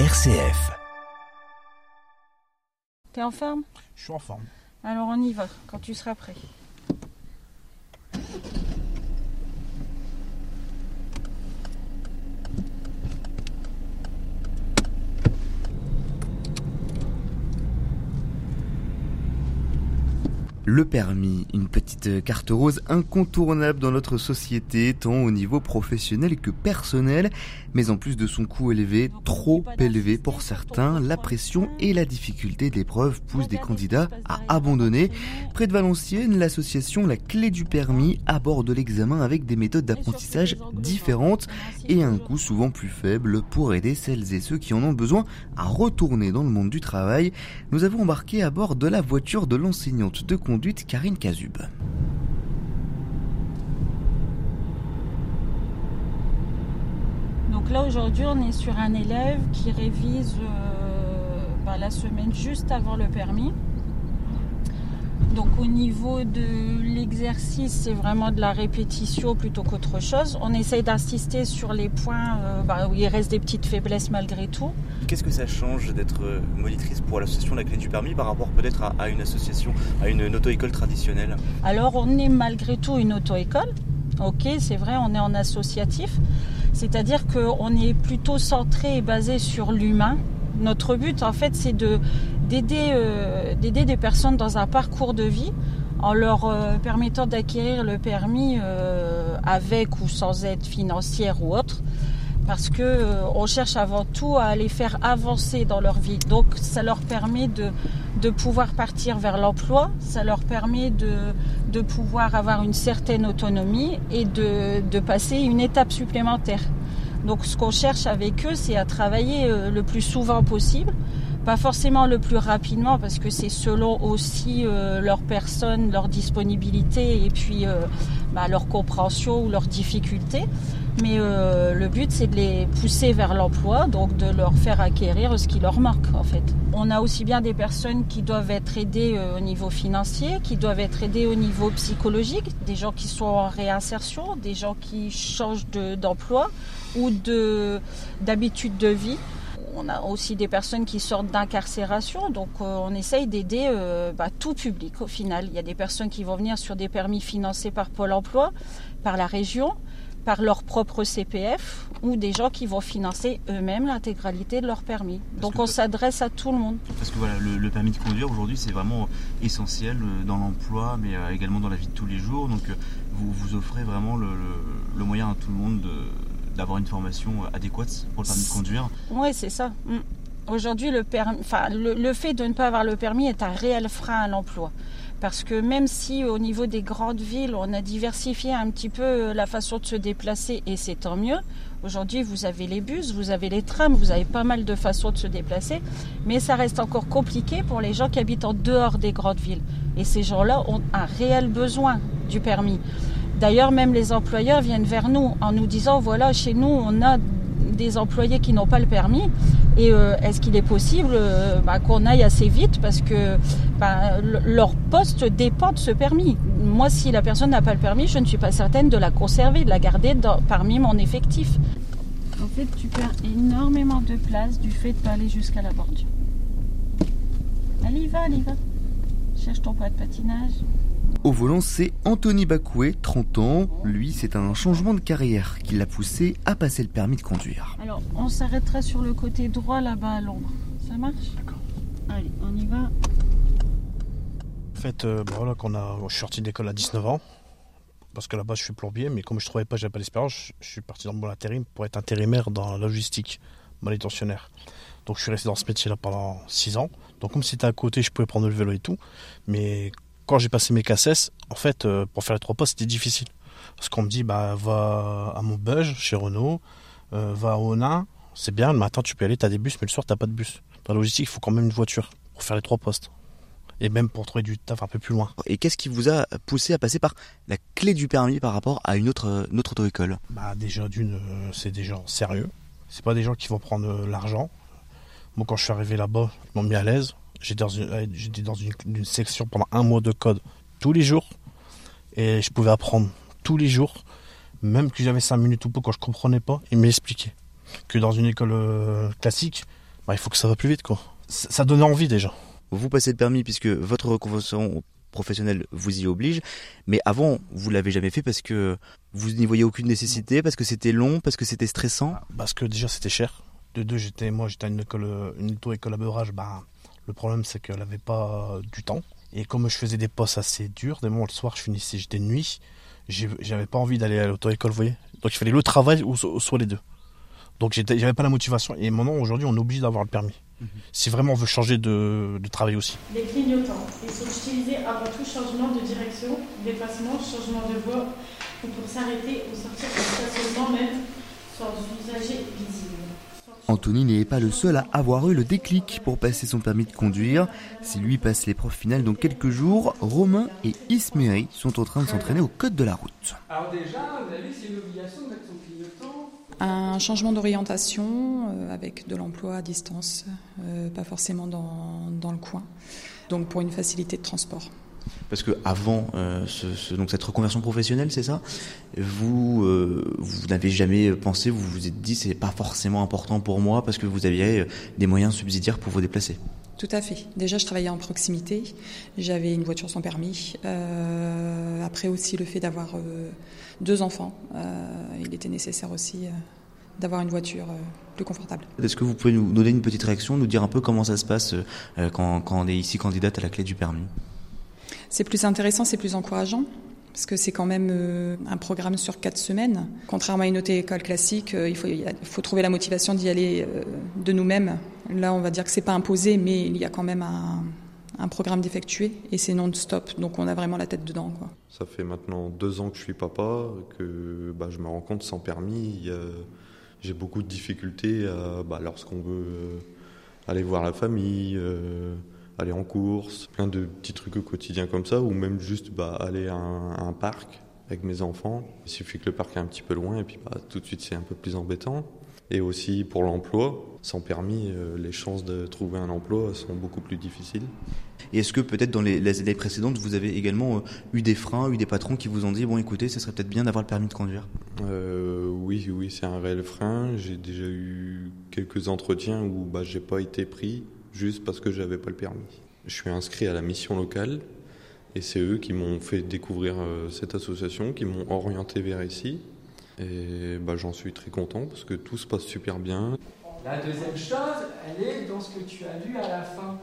RCF. T'es en forme? Je suis en forme. Alors on y va, quand tu seras prêt. Le permis, une petite carte rose incontournable dans notre société, tant au niveau professionnel que personnel, mais en plus de son coût élevé, trop élevé pour certains, la pression et la difficulté de l'épreuve poussent des candidats à abandonner. Près de Valenciennes, l'association La Clé du Permis aborde l'examen avec des méthodes d'apprentissage différentes et un coût souvent plus faible pour aider celles et ceux qui en ont besoin à retourner dans le monde du travail. Nous avons embarqué à bord de la voiture de l'enseignante de Karine Cazub. Donc là aujourd'hui on est sur un élève qui révise euh, bah, la semaine juste avant le permis. Donc au niveau de l'exercice, c'est vraiment de la répétition plutôt qu'autre chose. On essaye d'insister sur les points euh, bah, où il reste des petites faiblesses malgré tout. Qu'est-ce que ça change d'être monitrice pour l'association La Clé du Permis par rapport peut-être à, une association, à une, auto-école traditionnelle? Alors on est malgré tout une auto-école. Ok, c'est vrai, on est en associatif. C'est-à-dire qu'on est plutôt centré et basé sur l'humain. Notre but, en fait, c'est de d'aider euh, des personnes dans un parcours de vie en leur euh, permettant d'acquérir le permis euh, avec ou sans aide financière ou autre parce que euh, on cherche avant tout à les faire avancer dans leur vie. Donc ça leur permet de, pouvoir partir vers l'emploi, ça leur permet de, pouvoir avoir une certaine autonomie et de, de passer une étape supplémentaire. Donc ce qu'on cherche avec eux, c'est à travailler euh, le plus souvent possible, pas forcément le plus rapidement parce que c'est selon aussi euh, leur personne, leur disponibilité et puis euh, bah, leur compréhension ou leurs difficultés. Mais euh, le but c'est de les pousser vers l'emploi, donc de leur faire acquérir ce qui leur manque en fait. On a aussi bien des personnes qui doivent être aidées euh, au niveau financier, qui doivent être aidées au niveau psychologique, des gens qui sont en réinsertion, des gens qui changent de- d'emploi ou de d'habitude de vie. On a aussi des personnes qui sortent d'incarcération, donc euh, on essaye d'aider bah, tout public au final. Il y a des personnes qui vont venir sur des permis financés par Pôle Emploi, par la région, par leur propre CPF, ou des gens qui vont financer eux-mêmes l'intégralité de leur permis. Donc on s'adresse à tout le monde. Parce que voilà, le, le permis de conduire aujourd'hui c'est vraiment essentiel euh, dans l'emploi mais euh, également dans la vie de tous les jours. Donc euh, vous, vous offrez vraiment le, le- le moyen à tout le monde de- d'avoir une formation adéquate pour le permis de conduire. Oui, c'est ça. Mm. Aujourd'hui, le, enfin, le fait de ne pas avoir le permis est un réel frein à l'emploi. Parce que même si au niveau des grandes villes, on a diversifié un petit peu euh, la façon de se déplacer, et c'est tant mieux, aujourd'hui vous avez les bus, vous avez les trams, vous avez pas mal de façons de se déplacer, mais ça reste encore compliqué pour les gens qui habitent en dehors des grandes villes. Et ces gens-là ont un réel besoin du permis. D'ailleurs, même les employeurs viennent vers nous en nous disant, voilà, chez nous, on a des employés qui n'ont pas le permis. Et euh, est-ce qu'il est possible euh, bah, qu'on aille assez vite parce que bah, le- leur poste dépend de ce permis? Moi, si la personne n'a pas le permis, je ne suis pas certaine de la conserver, de la garder parmi mon effectif. En fait, tu perds énormément de place du fait de pas aller jusqu'à la bordure. Allez, y va, allez, y va. Cherche ton point de patinage. Au volant, c'est Anthony Bacoué, 30 ans. Lui, c'est un changement de carrière qui l'a poussé à passer le permis de conduire. Alors, on s'arrêtera sur le côté droit là-bas à l'ombre. Ça marche? D'accord. Allez, on y va. En fait, euh, bah voilà, qu'on a, je suis sorti d'école à 19 ans. Parce que là-bas, je suis plombier, mais comme je trouvais pas, j'avais pas l'expérience, je- je suis parti dans mon intérim pour être intérimaire dans la logistique, manutentionnaire. Donc, je suis resté dans ce métier-là pendant 6 ans. Donc, comme c'était à côté, je pouvais prendre le vélo et tout. Mais quand j'ai passé mes cassettes, en fait, euh, pour faire les trois postes, c'était difficile. Parce qu'on me dit, bah, va à Montbeuge, chez Renault, euh, va à Onin, c'est bien, le matin, tu peux y aller, t'as des bus, mais le soir, t'as pas de bus. Dans la logistique, il faut quand même une voiture pour faire les trois postes. Et même pour trouver du taf un peu plus loin. Et qu'est-ce qui vous a poussé à passer par la clé du permis par rapport à une autre, une autre auto-école? Bah déjà d'une, euh, c'est des gens sérieux. C'est pas des gens qui vont prendre euh, l'argent. Moi quand je suis arrivé là-bas, ils m'ont mis à l'aise. J'étais dans une, j'étais dans une, une section pendant un mois de code tous les jours. Et je pouvais apprendre tous les jours. Même que j'avais 5 minutes ou peu quand je comprenais pas, ils m'expliquaient. Que dans une école euh, classique, bah, Il faut que ça va plus vite, quoi. Ça, ça donnait envie déjà. Vous passez le permis puisque votre reconversion professionnelle vous y oblige, mais avant, vous l'avez jamais fait parce que vous n'y voyez aucune nécessité, parce que c'était long, parce que c'était stressant? Parce que déjà c'était cher. De deux, j'étais moi j'étais à une école, une auto-école à beurrage. Bah, le problème c'est qu'elle avait pas du temps. Et comme je faisais des postes assez durs, des moments le soir je finissais, j'étais de nuit, j'avais pas envie d'aller à l'auto-école, vous voyez. Donc il fallait le travail ou, soit les deux. Donc j'avais pas la motivation. Et maintenant aujourd'hui on est obligé d'avoir le permis. Mhm. Si vraiment on veut changer de, de travail aussi. Les clignotants, ils sont utilisés avant tout changement de direction, déplacement, changement de voie ou pour s'arrêter ou sortir du stationnement même sans usager visible. Anthony n'est pas le seul à avoir eu le déclic pour passer son permis de conduire. Si lui passe l'épreuve finale dans quelques jours, Romain et Isméry sont en train de s'entraîner au code de la route. Alors déjà, vous avez c'est une obligation de mettre son clignotant un changement d'orientation euh, avec de l'emploi à distance, euh, pas forcément dans, dans, le coin, donc pour une facilité de transport. Parce que avant euh, ce, donc cette reconversion professionnelle, c'est ça? Vous vous n'avez jamais pensé, vous vous êtes dit c'est pas forcément important pour moi parce que vous aviez des moyens subsidiaires pour vous déplacer? Tout à fait. Déjà, je travaillais en proximité. J'avais une voiture sans permis. Euh, après aussi, le fait d'avoir euh, deux enfants, euh, il était nécessaire aussi d'avoir une voiture plus confortable. Est-ce que vous pouvez nous donner une petite réaction, nous dire un peu comment ça se passe quand, quand on est ici candidate à la clé du permis? C'est plus intéressant, c'est plus encourageant parce que c'est quand même euh, un programme sur quatre semaines. Contrairement à une auto-école classique, euh, il faut, faut trouver la motivation d'y aller euh, de nous-mêmes. Là, on va dire que c'est pas imposé, mais il y a quand même un, un programme d'effectuer et c'est non-stop, donc on a vraiment la tête dedans. Quoi. Ça fait maintenant deux ans que je suis papa, que bah, je me rends compte sans permis, j'ai beaucoup de difficultés bah, lorsqu'on veut aller voir la famille aller en course, plein de petits trucs au quotidien comme ça, ou même juste bah, aller à un, parc avec mes enfants. Il suffit que le parc est un petit peu loin et puis bah, tout de suite c'est un peu plus embêtant. Et aussi pour l'emploi, sans permis, euh, les chances de trouver un emploi sont beaucoup plus difficiles. Et est-ce que peut-être dans les, années précédentes, vous avez également euh, eu des freins, eu des patrons qui vous ont dit, bon écoutez, ce serait peut-être bien d'avoir le permis de conduire? Euh, Oui, oui, c'est un réel frein. J'ai déjà eu quelques entretiens où bah, j'ai pas été pris juste parce que j'avais pas le permis. Je suis inscrit à la mission locale et c'est eux qui m'ont fait découvrir euh, cette association, qui m'ont orienté vers ici. Et bah, j'en suis très content parce que tout se passe super bien. La deuxième chose, elle est dans ce que tu as lu à la fin.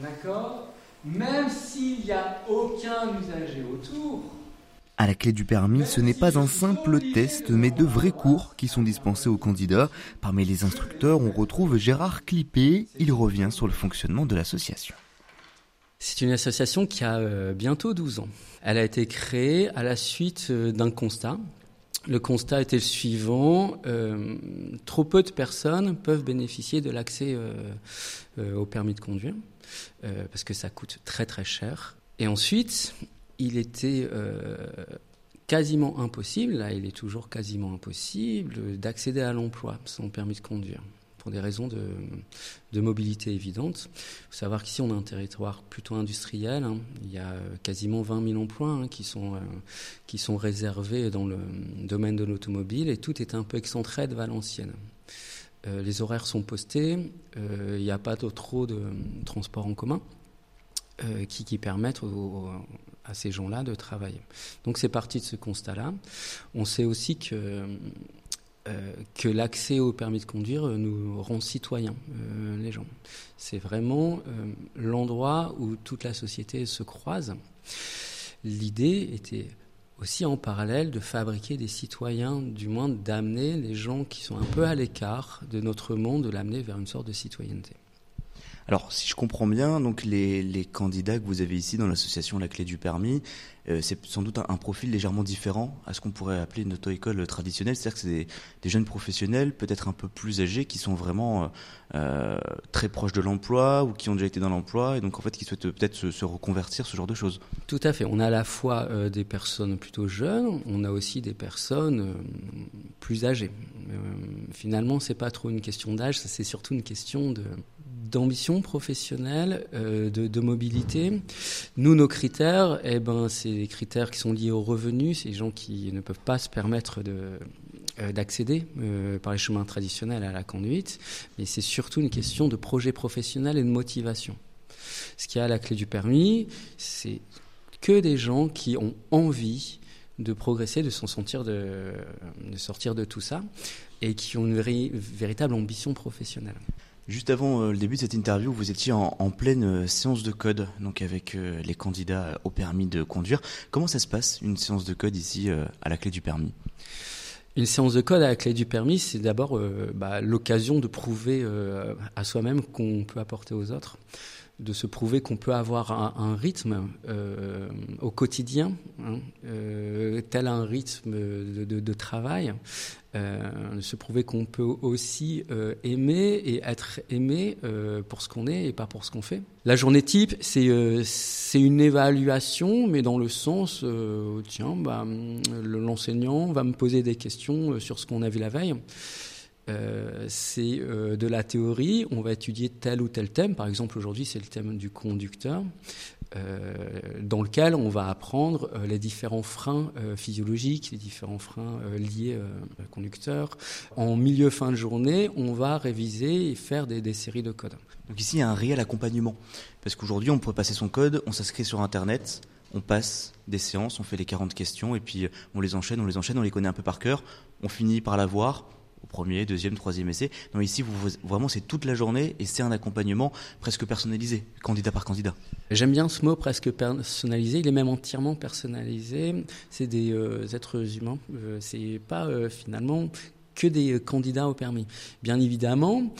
D'accord? Même s'il n'y a aucun usager autour, à la clé du permis, ce n'est pas un simple test, mais de vrais cours qui sont dispensés aux candidats. Parmi les instructeurs, on retrouve Gérard Clippé. Il revient sur le fonctionnement de l'association. C'est une association qui a euh, bientôt 12 ans. Elle a été créée à la suite euh, d'un constat. Le constat était le suivant euh, trop peu de personnes peuvent bénéficier de l'accès au permis de conduire parce que ça coûte très très cher. Et ensuite, il était euh, quasiment impossible, là il est toujours quasiment impossible, d'accéder à l'emploi sans permis de conduire, pour des raisons de, mobilité évidentes. Il faut savoir qu'ici on a un territoire plutôt industriel, hein. il y a euh, quasiment 20 000 emplois hein, qui, sont, euh, qui sont réservés dans le domaine de l'automobile et tout est un peu excentré de Valenciennes. les horaires sont postés, il n'y a pas trop de transports en commun. Qui, qui, permettent à ces gens-là de travailler. Donc c'est parti de ce constat-là. On sait aussi que, euh, que l'accès au permis de conduire nous rend citoyens, euh, les gens. C'est vraiment euh, l'endroit où toute la société se croise. L'idée était aussi en parallèle de fabriquer des citoyens, du moins d'amener les gens qui sont un peu à l'écart de notre monde, de l'amener vers une sorte de citoyenneté. Alors, si je comprends bien, donc les, candidats que vous avez ici dans l'association La Clé du Permis, euh, c'est sans doute un, profil légèrement différent à ce qu'on pourrait appeler une auto-école traditionnelle. C'est-à-dire que c'est des, jeunes professionnels, peut-être un peu plus âgés, qui sont vraiment euh, euh, très proches de l'emploi ou qui ont déjà été dans l'emploi et donc en fait qui souhaitent peut-être se, se, reconvertir, ce genre de choses. Tout à fait. On a à la fois des personnes plutôt jeunes, on a aussi des personnes plus âgées. finalement, c'est pas trop une question d'âge, c'est surtout une question de d'ambition professionnelle, euh, de, mobilité. Nous, nos critères, eh ben, c'est les critères qui sont liés aux revenus. C'est les gens qui ne peuvent pas se permettre de, d'accéder par les chemins traditionnels à la conduite, mais c'est surtout une question de projet professionnel et de motivation. Ce qui a la clé du permis, c'est que des gens qui ont envie de progresser, de s'en sortir de, sortir de tout ça, et qui ont une véritable ambition professionnelle. Juste avant euh, le début de cette interview, vous étiez en, pleine euh, séance de code, donc avec euh, les candidats au permis de conduire. Comment ça se passe, une séance de code ici à la clé du permis? Une séance de code à la clé du permis, c'est d'abord bah, l'occasion de prouver à soi-même qu'on peut apporter aux autres de se prouver qu'on peut avoir un, rythme euh, au quotidien, hein, euh, tel un rythme de, travail, euh, de se prouver qu'on peut aussi aimer et être aimé pour ce qu'on est et pas pour ce qu'on fait. La journée type, c'est c'est une évaluation, mais dans le sens, tiens, bah, l'enseignant va me poser des questions sur ce qu'on a vu la veille. Euh, c'est euh, de la théorie. On va étudier tel ou tel thème. Par exemple, aujourd'hui, c'est le thème du conducteur, euh, dans lequel on va apprendre les différents freins physiologiques, les différents freins liés au conducteur. En milieu fin de journée, on va réviser et faire des, séries de codes. Donc ici, il y a un réel accompagnement. Parce qu'aujourd'hui, on pourrait passer son code, on s'inscrit sur Internet, on passe des séances, on fait les 40 questions, et puis on les enchaîne, on les enchaîne, on les connaît un peu par cœur, on finit par l'avoir, au premier, deuxième, troisième essai. Non, ici, vraiment, c'est toute la journée et c'est un accompagnement presque personnalisé, candidat par candidat. J'aime bien ce mot presque personnalisé. Il est même entièrement personnalisé. C'est des euh, êtres humains. Euh, c'est pas euh, finalement que des candidats au permis. Bien évidemment,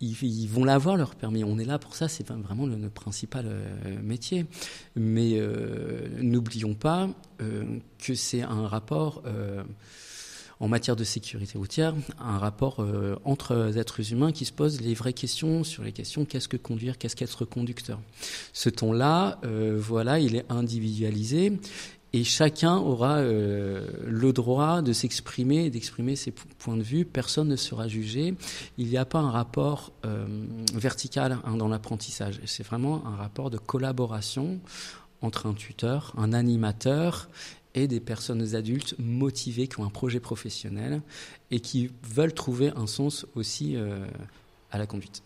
ils, vont l'avoir leur permis. On est là pour ça, c'est vraiment le, principal métier. Mais n'oublions pas que c'est un rapport en matière de sécurité routière, un rapport euh, entre êtres humains qui se pose les vraies questions sur les questions qu'est-ce que conduire, qu'est-ce qu'être conducteur. Ce ton-là, euh, voilà, il est individualisé et chacun aura euh, le droit de s'exprimer d'exprimer ses points de vue. Personne ne sera jugé. Il n'y a pas un rapport vertical hein, dans l'apprentissage. C'est vraiment un rapport de collaboration entre un tuteur, un animateur et des personnes adultes motivées qui ont un projet professionnel et qui veulent trouver un sens aussi euh, à la conduite.